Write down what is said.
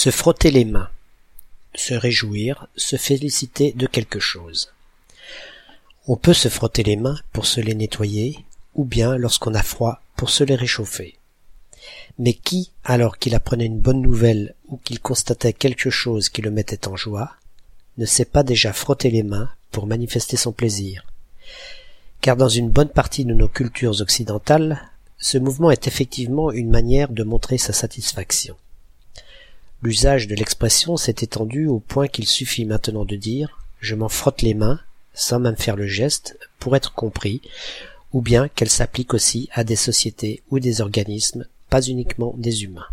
Se frotter les mains. Se réjouir, se féliciter de quelque chose. On peut se frotter les mains pour se les nettoyer, ou bien, lorsqu'on a froid, pour se les réchauffer. Mais qui, alors qu'il apprenait une bonne nouvelle ou qu'il constatait quelque chose qui le mettait en joie, ne s'est pas déjà frotté les mains pour manifester son plaisir? Car dans une bonne partie de nos cultures occidentales, ce mouvement est effectivement une manière de montrer sa satisfaction. L'usage de l'expression s'est étendu au point qu'il suffit maintenant de dire je m'en frotte les mains, sans même faire le geste, pour être compris, ou bien qu'elle s'applique aussi à des sociétés ou des organismes, pas uniquement des humains.